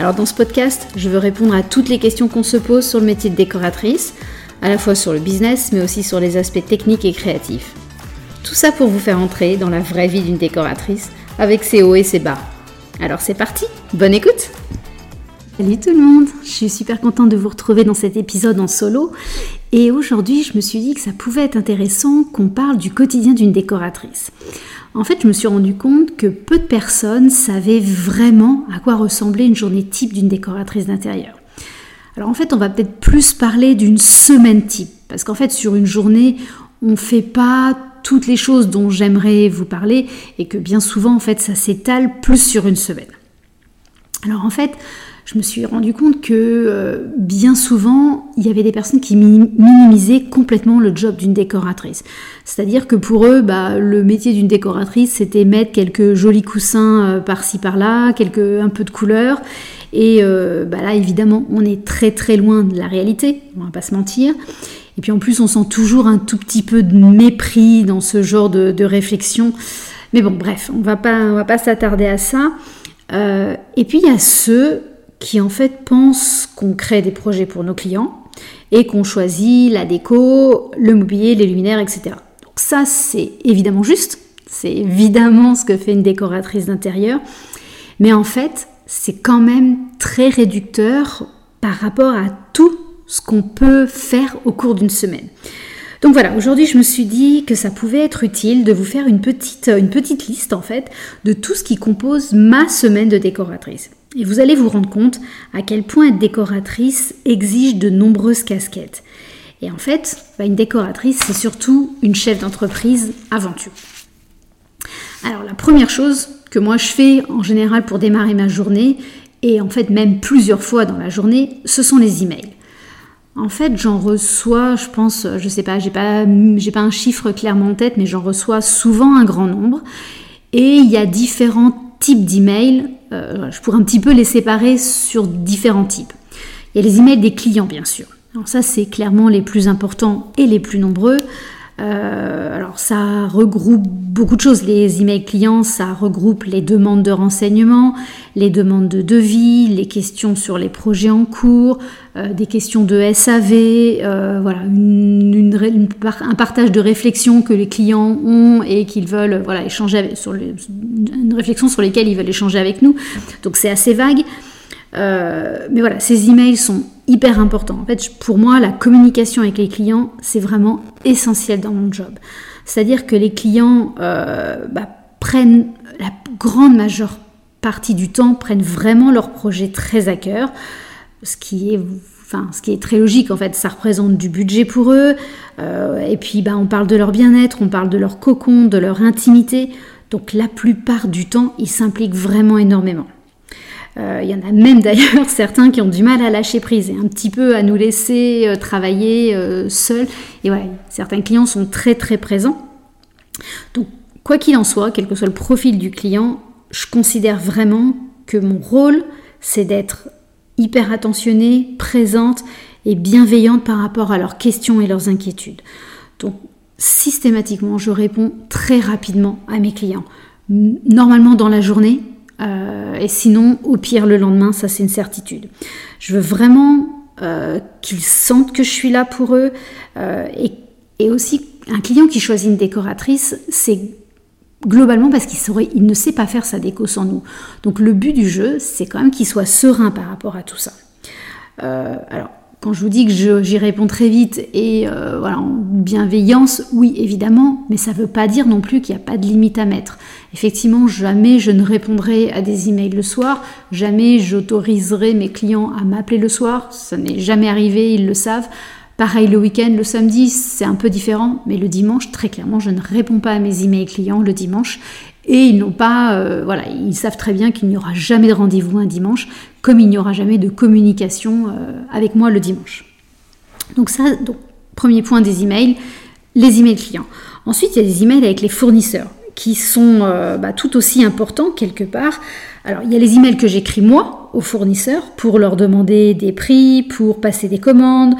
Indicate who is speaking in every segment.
Speaker 1: Alors dans ce podcast, je veux répondre à toutes les questions qu'on se pose sur le métier de décoratrice, à la fois sur le business mais aussi sur les aspects techniques et créatifs. Tout ça pour vous faire entrer dans la vraie vie d'une décoratrice avec ses hauts et ses bas. Alors c'est parti, bonne écoute Salut tout le monde, je suis super contente de vous retrouver dans cet épisode en solo et aujourd'hui je me suis dit que ça pouvait être intéressant qu'on parle du quotidien d'une décoratrice. En fait je me suis rendu compte que peu de personnes savaient vraiment à quoi ressemblait une journée type d'une décoratrice d'intérieur. Alors en fait on va peut-être plus parler d'une semaine type parce qu'en fait sur une journée on ne fait pas toutes les choses dont j'aimerais vous parler et que bien souvent en fait ça s'étale plus sur une semaine. Alors en fait, je me suis rendu compte que euh, bien souvent, il y avait des personnes qui minimisaient complètement le job d'une décoratrice. C'est-à-dire que pour eux, bah, le métier d'une décoratrice, c'était mettre quelques jolis coussins euh, par-ci par-là, quelques un peu de couleur. Et euh, bah là, évidemment, on est très très loin de la réalité, on va pas se mentir. Et puis en plus, on sent toujours un tout petit peu de mépris dans ce genre de, réflexion. Mais bon, bref, on va pas, on va pas s'attarder à ça. et puis il y a ceux qui en fait pensent qu'on crée des projets pour nos clients et qu'on choisit la déco, le mobilier, les luminaires, etc. Donc ça, c'est évidemment juste, c'est évidemment ce que fait une décoratrice d'intérieur, mais en fait, c'est quand même très réducteur par rapport à tout ce qu'on peut faire au cours d'une semaine. Donc voilà, aujourd'hui je me suis dit que ça pouvait être utile de vous faire une petite, une petite liste en fait de tout ce qui compose ma semaine de décoratrice. Et vous allez vous rendre compte à quel point être décoratrice exige de nombreuses casquettes. Et en fait, bah, une décoratrice, c'est surtout une chef d'entreprise tout. Alors la première chose que moi je fais en général pour démarrer ma journée, et en fait même plusieurs fois dans la journée, ce sont les emails. En fait, j'en reçois, je pense, je sais pas, j'ai pas, pas un chiffre clairement en tête, mais j'en reçois souvent un grand nombre. Et il y a différents types d'emails euh, je pourrais un petit peu les séparer sur différents types. Il y a les emails des clients, bien sûr. Alors ça, c'est clairement les plus importants et les plus nombreux. Euh, alors ça regroupe beaucoup de choses. Les emails clients, ça regroupe les demandes de renseignements, les demandes de devis, les questions sur les projets en cours, euh, des questions de SAV, voilà, un partage de réflexions que les clients ont et qu'ils veulent voilà, échanger sur une réflexion sur lesquelles ils veulent échanger avec nous. Donc c'est assez vague. mais voilà, ces emails sont hyper important. En fait, pour moi, la communication avec les clients, c'est vraiment essentiel dans mon job. C'est-à-dire que les clients euh, bah, prennent la grande majeure partie du temps, prennent vraiment leur projet très à cœur, ce qui est Ce qui est très logique en fait, ça représente du budget pour eux. Euh, et puis, bah, on parle de leur bien-être, on parle de leur cocon, de leur intimité. Donc, la plupart du temps, ils s'impliquent vraiment énormément. Euh, il y en a même d'ailleurs certains qui ont du mal à lâcher prise et un petit peu à nous laisser euh, travailler euh, seuls. Et ouais, certains clients sont très très présents. Donc, quoi qu'il en soit, quel que soit le profil du client, je considère vraiment que mon rôle, c'est d'être hyper attentionnée, présente et bienveillante par rapport à leurs questions et leurs inquiétudes. Donc, systématiquement, je réponds très rapidement à mes clients. Normalement dans la journée, euh, et sinon, au pire, le lendemain, ça c'est une certitude. Je veux vraiment euh, qu'ils sentent que je suis là pour eux. Euh, et, et, aussi, un client qui choisit une décoratrice, c'est globalement parce qu'il il ne sait pas faire sa déco sans nous. Donc le but du jeu, c'est quand même qu'il soit serein par rapport à tout ça. alors, quand je vous dis que j'y réponds très vite et euh, voilà, en bienveillance, oui, évidemment, mais ça ne veut pas dire non plus qu'il n'y a pas de limite à mettre. Effectivement, jamais je ne répondrai à des emails le soir, jamais j'autoriserai mes clients à m'appeler le soir, ça n'est jamais arrivé, ils le savent. Pareil le week-end, le samedi, c'est un peu différent, mais le dimanche, très clairement, je ne réponds pas à mes emails clients le dimanche Et ils n'ont pas, euh, voilà, ils savent très bien qu'il n'y aura jamais de rendez-vous un dimanche, comme il n'y aura jamais de communication avec moi le dimanche. Donc ça, premier point des emails, les emails clients. Ensuite, il y a des emails avec les fournisseurs qui sont bah, tout aussi importants quelque part. Alors, il y a les emails que j'écris moi aux fournisseurs pour leur demander des prix, pour passer des commandes,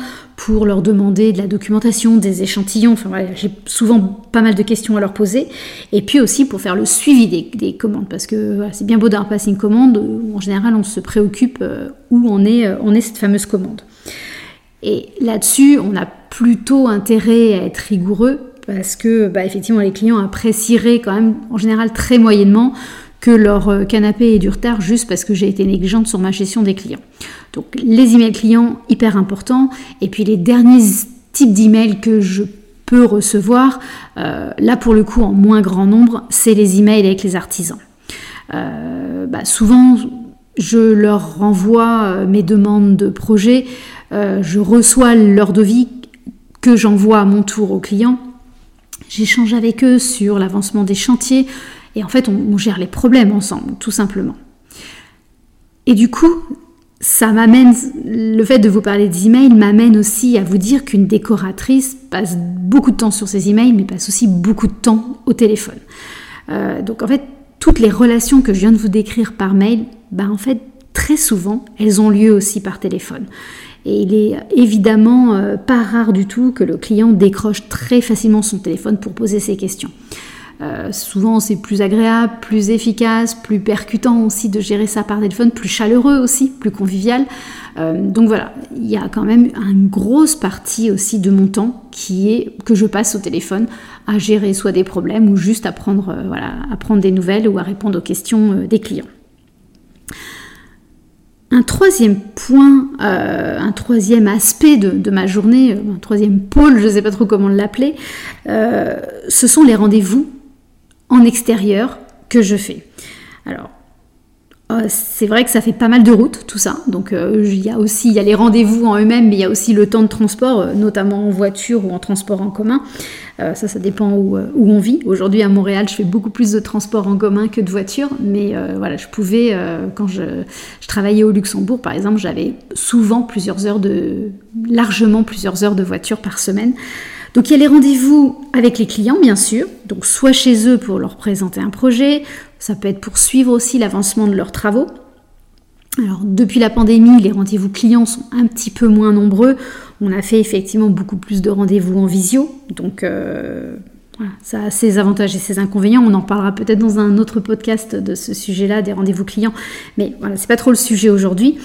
Speaker 1: pour leur demander de la documentation, des échantillons. Enfin j'ai souvent pas mal de questions à leur poser. Et puis aussi pour faire le suivi des, commandes, parce que c'est bien beau d'avoir passé une commande, où en général on se préoccupe euh, où on est, euh, on est cette fameuse commande. Et là-dessus, on a plutôt intérêt à être rigoureux parce que bah, effectivement les clients apprécieraient quand même en général très moyennement que leur euh, canapé ait du retard juste parce que j'ai été négligente sur ma gestion des clients. Donc les emails clients, hyper importants. Et puis les derniers types d'emails que je peux recevoir, euh, là pour le coup en moins grand nombre, c'est les emails avec les artisans. Euh, bah, souvent, je leur renvoie mes demandes de projet, je reçois leur devis que j'envoie à mon tour aux clients. J'échange avec eux sur l'avancement des chantiers, et en fait, on, gère les problèmes ensemble, tout simplement. Et du coup, ça m'amène, le fait de vous parler des emails m'amène aussi à vous dire qu'une décoratrice passe beaucoup de temps sur ses emails, mais passe aussi beaucoup de temps au téléphone. Euh, donc en fait, toutes les relations que je viens de vous décrire par mail, bah en fait, très souvent, elles ont lieu aussi par téléphone. Et il est évidemment euh, pas rare du tout que le client décroche très facilement son téléphone pour poser ses questions. Euh, souvent, c'est plus agréable, plus efficace, plus percutant aussi de gérer ça par téléphone, plus chaleureux aussi, plus convivial. Euh, donc voilà, il y a quand même une grosse partie aussi de mon temps qui est que je passe au téléphone à gérer soit des problèmes ou juste à prendre, euh, voilà, à prendre des nouvelles ou à répondre aux questions des clients. Un troisième point, un troisième aspect de, ma journée, un troisième pôle, je ne sais pas trop comment l'appeler, ce sont les rendez-vous en extérieur que je fais. Alors, euh, c'est vrai que ça fait pas mal de routes, tout ça. Donc, euh, il y a aussi y a les rendez-vous en eux-mêmes, mais il y a aussi le temps de transport, euh, notamment en voiture ou en transport en commun. ça, ça dépend où, où on vit. Aujourd'hui, à Montréal, je fais beaucoup plus de transport en commun que de voiture. Mais voilà, je pouvais, quand je, je, travaillais au Luxembourg, par exemple, j'avais souvent plusieurs heures de, largement plusieurs heures de voiture par semaine. Donc il y a les rendez-vous avec les clients, bien sûr, donc soit chez eux pour leur présenter un projet, ça peut être pour suivre aussi l'avancement de leurs travaux. Alors depuis la pandémie, les rendez-vous clients sont un petit peu moins nombreux. On a fait effectivement beaucoup plus de rendez-vous en visio, donc euh, ça a ses avantages et ses inconvénients. On en parlera peut-être dans un autre podcast de ce sujet-là, des rendez-vous clients, mais voilà, c'est pas trop le sujet aujourd'hui.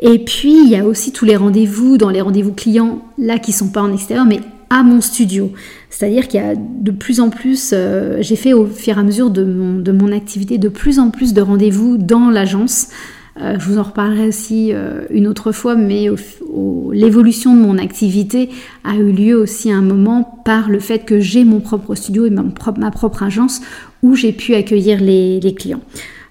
Speaker 1: Et puis il y a aussi tous les rendez-vous dans les rendez-vous clients là qui sont pas en extérieur, mais à mon studio. C'est-à-dire qu'il y a de plus en plus, euh, j'ai fait au fur et à mesure de mon, activité de plus en plus de rendez-vous dans l'agence. Euh, je vous en reparlerai aussi euh, une autre fois, mais l'évolution de mon activité a eu lieu aussi à un moment par le fait que j'ai mon propre studio et ma, propre agence où j'ai pu accueillir les clients.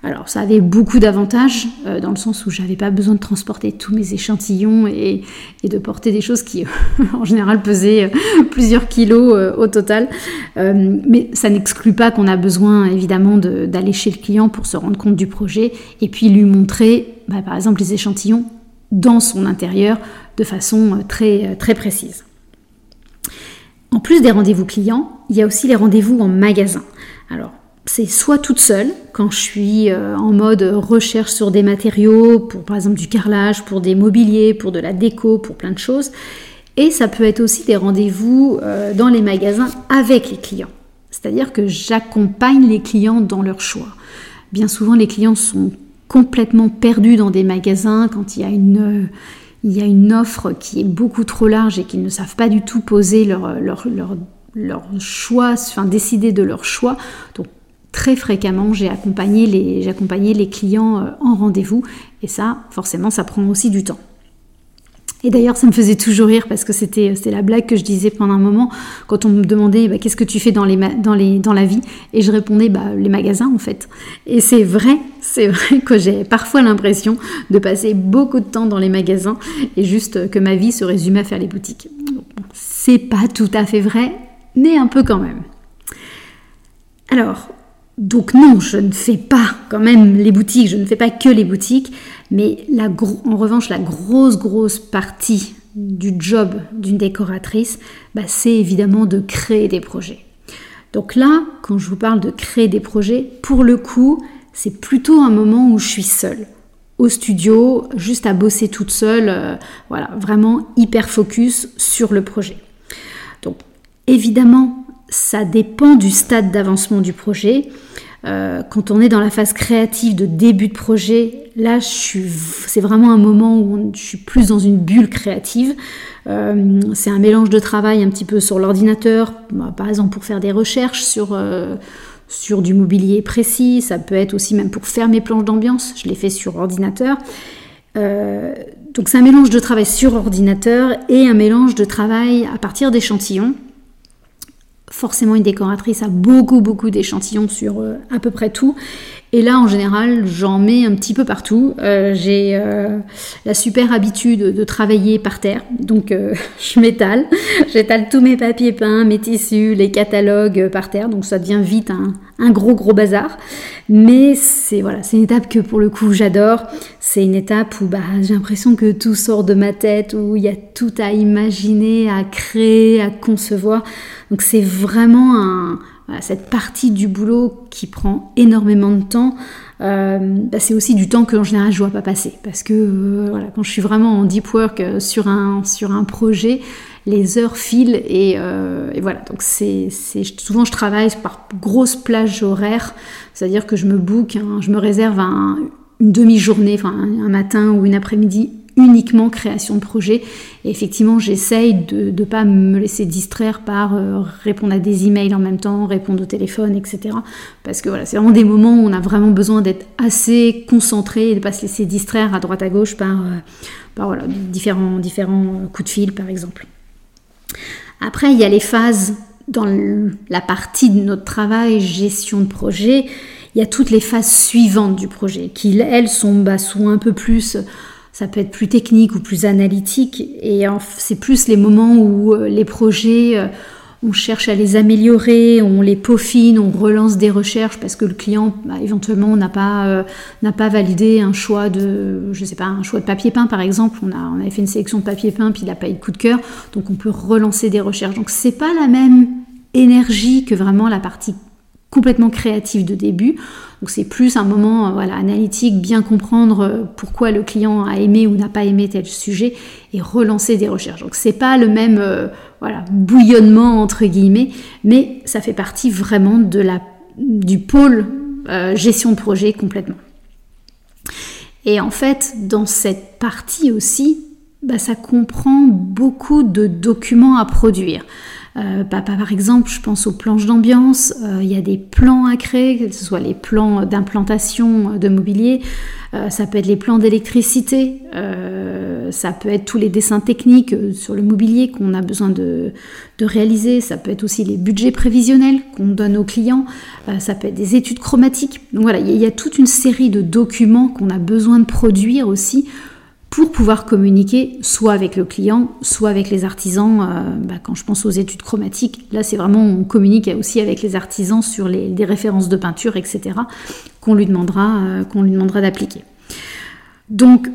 Speaker 1: Alors ça avait beaucoup d'avantages euh, dans le sens où j'avais pas besoin de transporter tous mes échantillons et, de porter des choses qui en général pesaient euh, plusieurs kilos euh, au total. mais ça n'exclut pas qu'on a besoin évidemment d'aller chez le client pour se rendre compte du projet et puis lui montrer bah, par exemple les échantillons dans son intérieur de façon très, très précise. En plus des rendez-vous clients, il y a aussi les rendez-vous en magasin. Alors c'est soit toute seule, quand je suis euh, en mode recherche sur des matériaux, pour par exemple du carrelage, pour des mobiliers, pour de la déco, pour plein de choses. Et ça peut être aussi des rendez-vous euh, dans les magasins avec les clients. C'est-à-dire que j'accompagne les clients dans leur choix. Bien souvent, les clients sont complètement perdus dans des magasins quand il y a une, offre qui est beaucoup trop large et qu'ils ne savent pas du tout poser leur, choix, enfin décider de leur choix. Très fréquemment, j'ai accompagné les, les clients euh, en rendez-vous et ça, forcément, ça prend aussi du temps. Et d'ailleurs, ça me faisait toujours rire parce que c'était la blague que je disais pendant un moment quand on me demandait bah, qu'est-ce que tu fais dans, les, dans, les, dans la vie? Et je répondais bah, les magasins en fait. Et c'est vrai, c'est vrai que j'ai parfois l'impression de passer beaucoup de temps dans les magasins et juste que ma vie se résume à faire les boutiques. C'est pas tout à fait vrai, mais un peu quand même. Alors, donc non, je ne fais pas quand même les boutiques, je ne fais pas que les boutiques, mais la en revanche, la grosse, grosse partie du job d'une décoratrice, bah, c'est évidemment de créer des projets. Donc là, quand je vous parle de créer des projets, pour le coup, c'est plutôt un moment où je suis seule au studio, juste à bosser toute seule, euh, voilà, vraiment hyper focus sur le projet. Donc évidemment, ça dépend du stade d'avancement du projet. Euh, quand on est dans la phase créative de début de projet, là, c'est vraiment un moment où je suis plus dans une bulle créative. Euh, c'est un mélange de travail un petit peu sur l'ordinateur, bah, par exemple pour faire des recherches sur, euh, sur du mobilier précis. Ça peut être aussi même pour faire mes planches d'ambiance. Je les fais sur ordinateur. donc c'est un mélange de travail sur ordinateur et un mélange de travail à partir d'échantillons forcément une décoratrice a beaucoup beaucoup d'échantillons sur euh, à peu près tout. Et là, en général, j'en mets un petit peu partout. Euh, j'ai euh, la super habitude de travailler par terre, donc je m'étale. J'étale tous mes papiers peints, mes tissus, les catalogues par terre, donc ça devient vite un, un gros gros bazar. Mais c'est voilà, c'est une étape que pour le coup j'adore. C'est une étape où bah, j'ai l'impression que tout sort de ma tête, où il y a tout à imaginer, à créer, à concevoir. Donc c'est vraiment cette partie du boulot qui prend énormément de temps. Euh, bah, c'est aussi du temps que en général je vois pas passer parce que euh, quand je suis vraiment en deep work euh, sur un, projet, les heures filent et, voilà. Donc c'est, souvent je travaille par grosse plage horaire, c'est-à-dire que je me book, je me réserve une demi-journée, un matin ou une après-midi uniquement création de projet. Et effectivement, j'essaye de ne pas me laisser distraire par euh, répondre à des emails en même temps, répondre au téléphone, etc. Parce que voilà, c'est vraiment des moments où on a vraiment besoin d'être assez concentré et de ne pas se laisser distraire à droite à gauche par, euh, différents, différents coups de fil, par exemple. Après, il y a les phases dans la partie de notre travail, gestion de projet. Il y a toutes les phases suivantes du projet qui, elles, sont, bah, sont un peu plus ça peut être plus technique ou plus analytique. Et c'est plus les moments où euh, les projets, euh, on cherche à les améliorer, on les peaufine, on relance des recherches parce que le client, bah, éventuellement, n'a pas, euh, pas validé un choix de, je sais pas, un choix de papier peint par exemple. On, a, on avait fait une sélection de papier peint, puis il n'a pas eu de coup de cœur. Donc on peut relancer des recherches. Donc c'est pas la même énergie que vraiment la partie complètement créative de début. Donc c'est plus un moment euh, voilà, analytique, bien comprendre euh, pourquoi le client a aimé ou n'a pas aimé tel sujet et relancer des recherches. Donc c'est pas le même euh, voilà, bouillonnement entre guillemets, mais ça fait partie vraiment de la, du pôle gestion de projet complètement. Et en fait, dans cette partie aussi, bah, ça comprend beaucoup de documents à produire. Euh, par exemple, je pense aux planches d'ambiance, euh, il y a des plans à créer, que ce soit les plans d'implantation de mobilier, euh, ça peut être les plans d'électricité, ça peut être tous les dessins techniques sur le mobilier qu'on a besoin de, réaliser, ça peut être aussi les budgets prévisionnels qu'on donne aux clients, ça peut être des études chromatiques. Donc voilà, il y a toute une série de documents qu'on a besoin de produire aussi pour pouvoir communiquer soit avec le client, soit avec les artisans. Euh, bah, quand je pense aux études chromatiques, là c'est vraiment on communique aussi avec les artisans sur les, des références de peinture, etc. qu'on lui demandera, euh, qu'on lui demandera d'appliquer. Donc,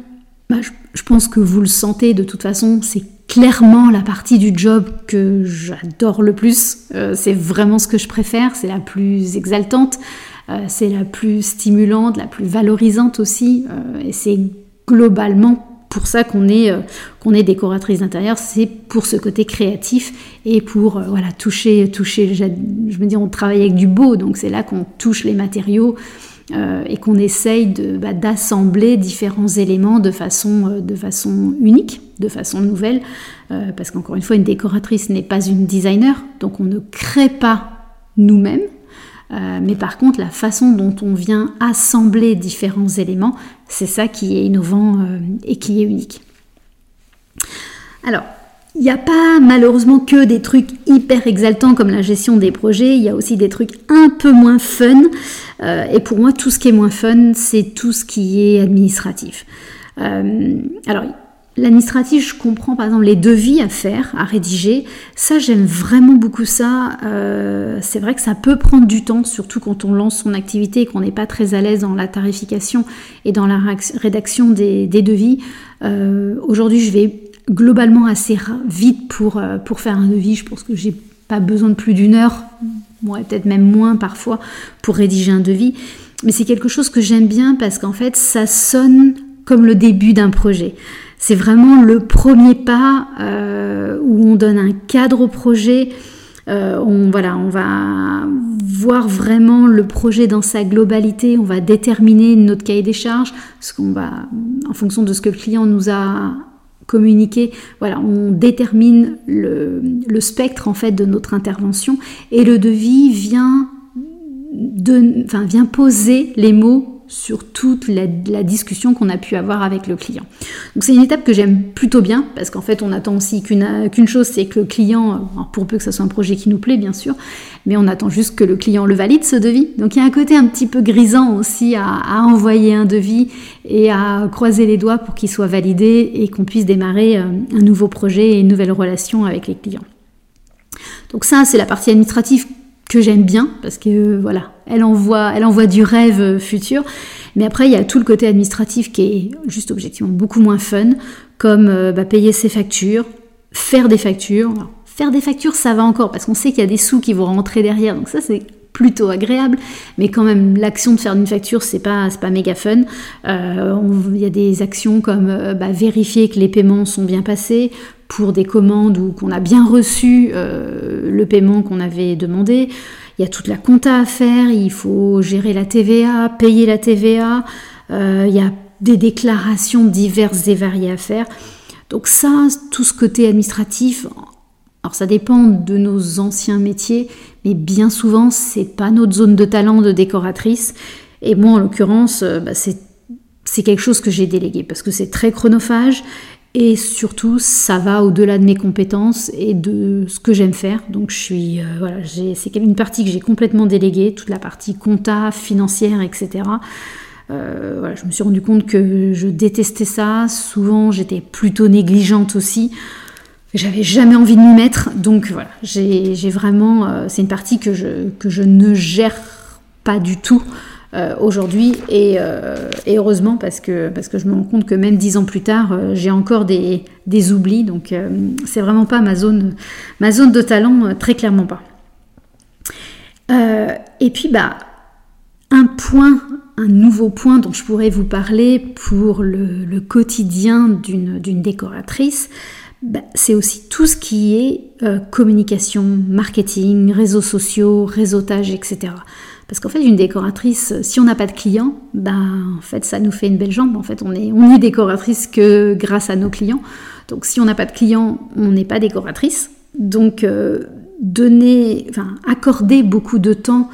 Speaker 1: bah, je, pense que vous le sentez de toute façon, c'est clairement la partie du job que j'adore le plus. Euh, c'est vraiment ce que je préfère, c'est la plus exaltante, c'est la plus stimulante, la plus valorisante aussi, et c'est globalement pour ça qu'on est, euh, qu'on est décoratrice d'intérieur, c'est pour ce côté créatif et pour euh, voilà, toucher, toucher, je me dis on travaille avec du beau, donc c'est là qu'on touche les matériaux euh, et qu'on essaye de, bah, d'assembler différents éléments de façon, de façon unique, de façon nouvelle, parce qu'encore une fois, une décoratrice n'est pas une designer, donc on ne crée pas nous-mêmes, euh, mais par contre, la façon dont on vient assembler différents éléments, c'est ça qui est innovant euh, et qui est unique. Alors, il n'y a pas malheureusement que des trucs hyper exaltants comme la gestion des projets, il y a aussi des trucs un peu moins fun. Euh, et pour moi, tout ce qui est moins fun, c'est tout ce qui est administratif. alors, L'administratif, je comprends par exemple les devis à faire, à rédiger. Ça, j'aime vraiment beaucoup ça. Euh, c'est vrai que ça peut prendre du temps, surtout quand on lance son activité et qu'on n'est pas très à l'aise dans la tarification et dans la rédaction des, devis. Euh, aujourd'hui, je vais globalement assez vite pour, euh, pour faire un devis. Je pense que j'ai pas besoin de plus d'une heure, peut-être même moins parfois, pour rédiger un devis. Mais c'est quelque chose que j'aime bien parce qu'en fait, ça sonne comme le début d'un projet. C'est vraiment le premier pas euh, où on donne un cadre au projet. Euh, on, voilà, on va voir vraiment le projet dans sa globalité, on va déterminer notre cahier des charges, en fonction de ce que le client nous a communiqué, on détermine le, spectre en fait de notre intervention. Et le devis vient, vient poser les mots sur toute la, discussion qu'on a pu avoir avec le client. Donc c'est une étape que j'aime plutôt bien parce qu'en fait on attend aussi qu'une chose, c'est que le client, pour peu que ce soit un projet qui nous plaît bien sûr, mais on attend juste que le client le valide ce devis. Donc il y a un côté un petit peu grisant aussi à, envoyer un devis et à croiser les doigts pour qu'il soit validé et qu'on puisse démarrer euh, un nouveau projet et une nouvelle relation avec les clients. Donc ça c'est la partie administrative que j'aime bien parce que voilà, elle envoie, du rêve futur. Mais après, il y a tout le côté administratif qui est juste objectivement beaucoup moins fun, comme euh, bah, payer ses factures, faire des factures. faire des factures, ça va encore parce qu'on sait qu'il y a des sous qui vont rentrer derrière, donc ça c'est plutôt agréable, mais quand même l'action de faire une facture c'est pas pas méga fun. Euh, il y a des actions comme euh, bah, vérifier que les paiements sont bien passés, pour des commandes ou qu'on a bien reçu euh, le paiement qu'on avait demandé. Il y a toute la compta à faire, il faut gérer la TVA, payer la TVA, euh, il y a des déclarations diverses et variées à faire. Donc ça, tout ce côté administratif, alors ça dépend de nos anciens métiers, mais bien souvent c'est pas notre zone de talent de décoratrice. Et moi en l'occurrence, euh, bah, c'est quelque chose que j'ai délégué parce que c'est très chronophage et surtout, ça va au-delà de mes compétences et de ce que j'aime faire. Donc, je suis, euh, voilà, c'est une partie que j'ai complètement déléguée, toute la partie compta, financière, etc. Euh, voilà, je me suis rendu compte que je détestais ça. Souvent, j'étais plutôt négligente aussi. J'avais jamais envie de m'y mettre. Donc, voilà, j'ai vraiment. Euh, c'est une partie que je, que je ne gère pas du tout. Euh, aujourd'hui euh, et, heureusement parce que, parce que je me rends compte que même dix ans plus tard euh, j'ai encore des, des, oublis donc c'est vraiment pas ma zone, ma zone de talent très clairement pas et puis bah un point un nouveau point dont je pourrais vous parler pour le, quotidien d'une décoratrice bah, c'est aussi tout ce qui est communication, marketing, réseaux sociaux, réseautage, etc. Parce qu'en fait, une décoratrice, si on n'a pas de clients, ben, en fait, ça nous fait une belle jambe. En fait, on est, on est décoratrice que grâce à nos clients. Donc, si on n'a pas de clients, on n'est pas décoratrice. Donc, euh, donner, enfin, accorder beaucoup de temps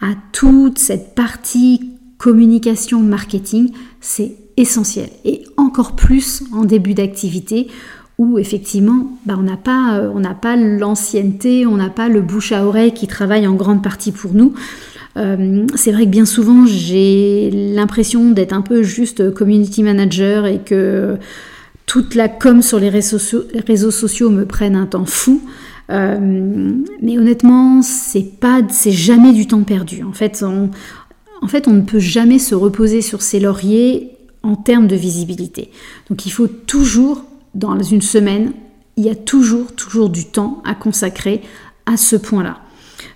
Speaker 1: à toute cette partie communication, marketing, c'est essentiel. Et encore plus en début d'activité où effectivement ben, on n'a pas, euh, pas l'ancienneté, on n'a pas le bouche à oreille qui travaille en grande partie pour nous. Euh, c'est vrai que bien souvent, j'ai l'impression d'être un peu juste community manager et que toute la com sur les réseaux, sociaux, me prenne un temps fou. Euh, mais honnêtement, c'est pas, c'est jamais du temps perdu. En fait, on, en fait, on ne peut jamais se reposer sur ses lauriers en termes de visibilité. Donc, il faut toujours, dans une semaine, il y a toujours, toujours du temps à consacrer à ce point-là.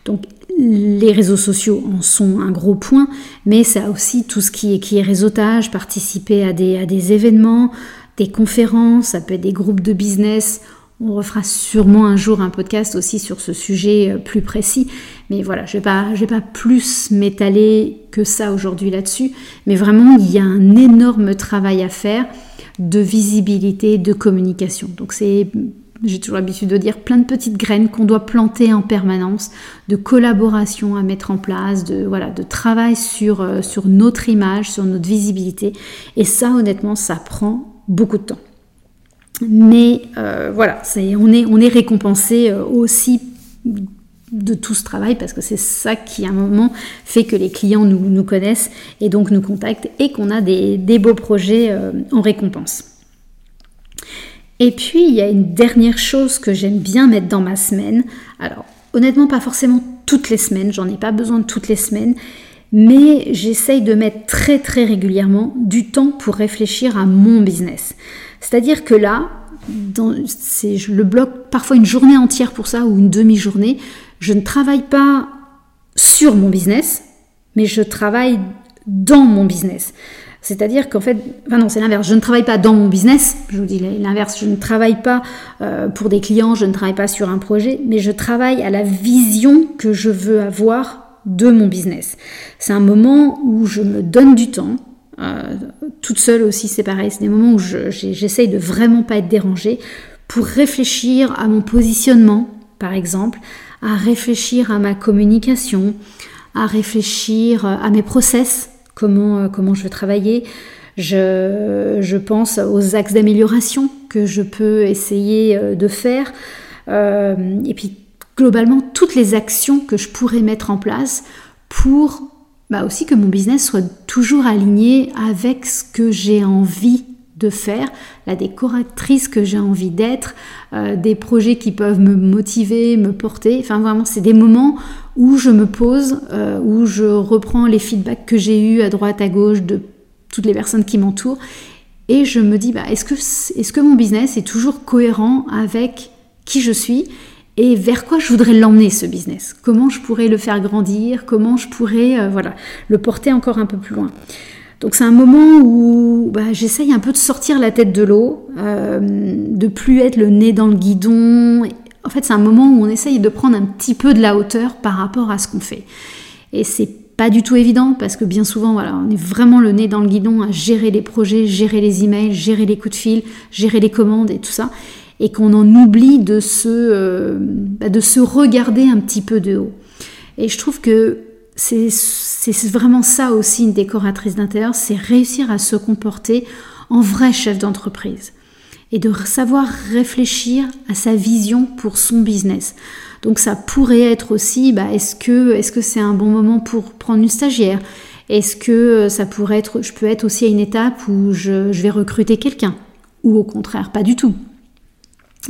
Speaker 1: Donc, les réseaux sociaux en sont un gros point, mais ça aussi tout ce qui est, qui est réseautage, participer à des, à des événements, des conférences, ça peut être des groupes de business. On refera sûrement un jour un podcast aussi sur ce sujet euh, plus précis. Mais voilà, je ne vais, pas, vais pas plus m'étaler que ça aujourd'hui là-dessus. Mais vraiment, il y a un énorme travail à faire de visibilité, de communication. Donc c'est j'ai toujours l'habitude de dire, plein de petites graines qu'on doit planter en permanence, de collaboration à mettre en place, de, voilà, de travail sur, euh, sur notre image, sur notre visibilité. Et ça, honnêtement, ça prend beaucoup de temps. Mais euh, voilà, on, est, on est récompensé euh, aussi de tout ce travail parce que c'est ça qui à un moment fait que les clients nous, nous connaissent et donc nous contactent et qu'on a des, des beaux projets en récompense. Et puis, il y a une dernière chose que j'aime bien mettre dans ma semaine. Alors, honnêtement, pas forcément toutes les semaines, j'en ai pas besoin de toutes les semaines, mais j'essaye de mettre très très régulièrement du temps pour réfléchir à mon business. C'est-à-dire que là, je le bloque parfois une journée entière pour ça ou une demi-journée. Je ne travaille pas sur mon business, mais je travaille dans mon business. C'est-à-dire qu'en fait, enfin non, c'est l'inverse. Je ne travaille pas dans mon business. Je vous dis l'inverse. Je ne travaille pas euh, pour des clients. Je ne travaille pas sur un projet, mais je travaille à la vision que je veux avoir de mon business. C'est un moment où je me donne du temps. Euh, toute seule aussi, c'est pareil. C'est des moments où j'essaye de vraiment pas être dérangée pour réfléchir à mon positionnement, par exemple, à réfléchir à ma communication, à réfléchir à mes process comment, euh, comment je veux travailler. Je, je pense aux axes d'amélioration que je peux essayer euh, de faire. Euh, et puis globalement, toutes les actions que je pourrais mettre en place pour bah aussi que mon business soit toujours aligné avec ce que j'ai envie faire, la décoratrice que j'ai envie d'être, des projets qui peuvent me motiver, me porter. Enfin vraiment, c'est des moments où je me pose, euh, où je reprends les feedbacks que j'ai eus à droite, à gauche de toutes les personnes qui m'entourent, et je me dis, bah, est-ce que, est que mon business est toujours cohérent avec qui je suis et vers quoi je voudrais l'emmener ce business? Comment je pourrais le faire grandir? Comment je pourrais euh, voilà, le porter encore un peu plus loin? Donc c'est un moment où bah, j'essaye un peu de sortir la tête de l'eau, euh, de plus être le nez dans le guidon en fait, c'est un moment où on essaye de prendre un petit peu de la hauteur par rapport à ce qu'on fait. Et c'est pas du tout évident parce que bien souvent, voilà, on est vraiment le nez dans le guidon à gérer les projets, gérer les emails, gérer les coups de fil, gérer les commandes et tout ça, et qu'on en oublie de se, euh, bah, de se regarder un petit peu de haut. Et je trouve que c'est vraiment ça aussi une décoratrice d'intérieur, c'est réussir à se comporter en vrai chef d'entreprise et de savoir réfléchir à sa vision pour son business. Donc ça pourrait être aussi, bah, est-ce que c'est un bon moment pour prendre une stagiaire? Est-ce que ça pourrait être, je peux être aussi à une étape où je, vais recruter quelqu'un? Ou au contraire, pas du tout.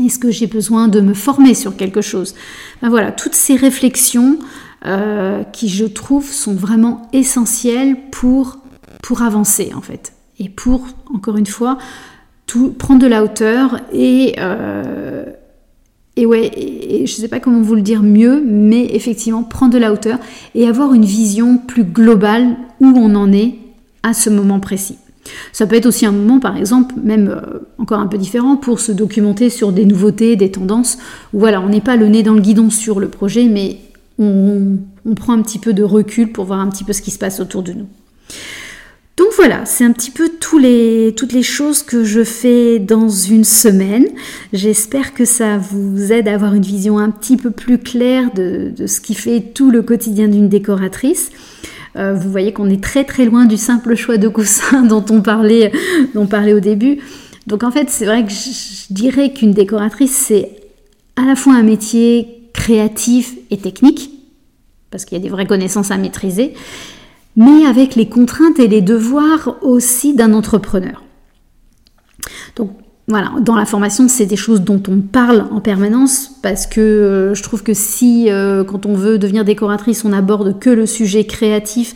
Speaker 1: Est-ce que j'ai besoin de me former sur quelque chose? Ben Voilà, toutes ces réflexions euh, qui, je trouve, sont vraiment essentielles pour, pour avancer en fait. Et pour, encore une fois, prendre de la hauteur et, euh, et ouais, je sais pas comment vous le dire mieux, mais effectivement prendre de la hauteur et avoir une vision plus globale où on en est à ce moment précis. Ça peut être aussi un moment, par exemple, même euh, encore un peu différent, pour se documenter sur des nouveautés, des tendances, où voilà, on n'est pas le nez dans le guidon sur le projet, mais on, prend un petit peu de recul pour voir un petit peu ce qui se passe autour de nous. Donc voilà, c'est un petit peu tous les, toutes les choses que je fais dans une semaine. J'espère que ça vous aide à avoir une vision un petit peu plus claire de, ce qui fait tout le quotidien d'une décoratrice. Euh, vous voyez qu'on est très très loin du simple choix de coussin dont on parlait, dont on parlait au début. Donc en fait, c'est vrai que je dirais qu'une décoratrice, c'est à la fois un métier créatif et technique, parce qu'il y a des vraies connaissances à maîtriser, mais avec les contraintes et les devoirs aussi d'un entrepreneur. Donc voilà, dans la formation, c'est des choses dont on parle en permanence parce que euh, je trouve que si, euh, quand on veut devenir décoratrice, on aborde que le sujet créatif,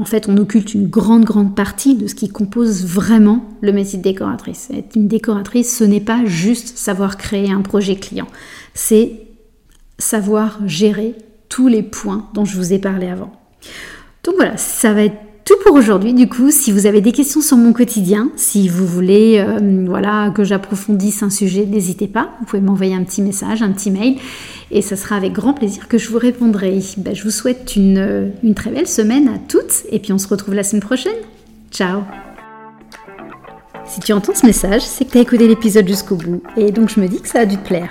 Speaker 1: en fait, on occulte une grande, grande partie de ce qui compose vraiment le métier de décoratrice. Être une décoratrice, ce n'est pas juste savoir créer un projet client, c'est savoir gérer tous les points dont je vous ai parlé avant. Donc voilà, ça va être tout pour aujourd'hui. Du coup, si vous avez des questions sur mon quotidien, si vous voulez euh, voilà, que j'approfondisse un sujet, n'hésitez pas. Vous pouvez m'envoyer un petit message, un petit mail. Et ce sera avec grand plaisir que je vous répondrai. Ben, je vous souhaite une, euh, une très belle semaine à toutes. Et puis on se retrouve la semaine prochaine. Ciao Si tu entends ce message, c'est que tu as écouté l'épisode jusqu'au bout. Et donc je me dis que ça a dû te plaire.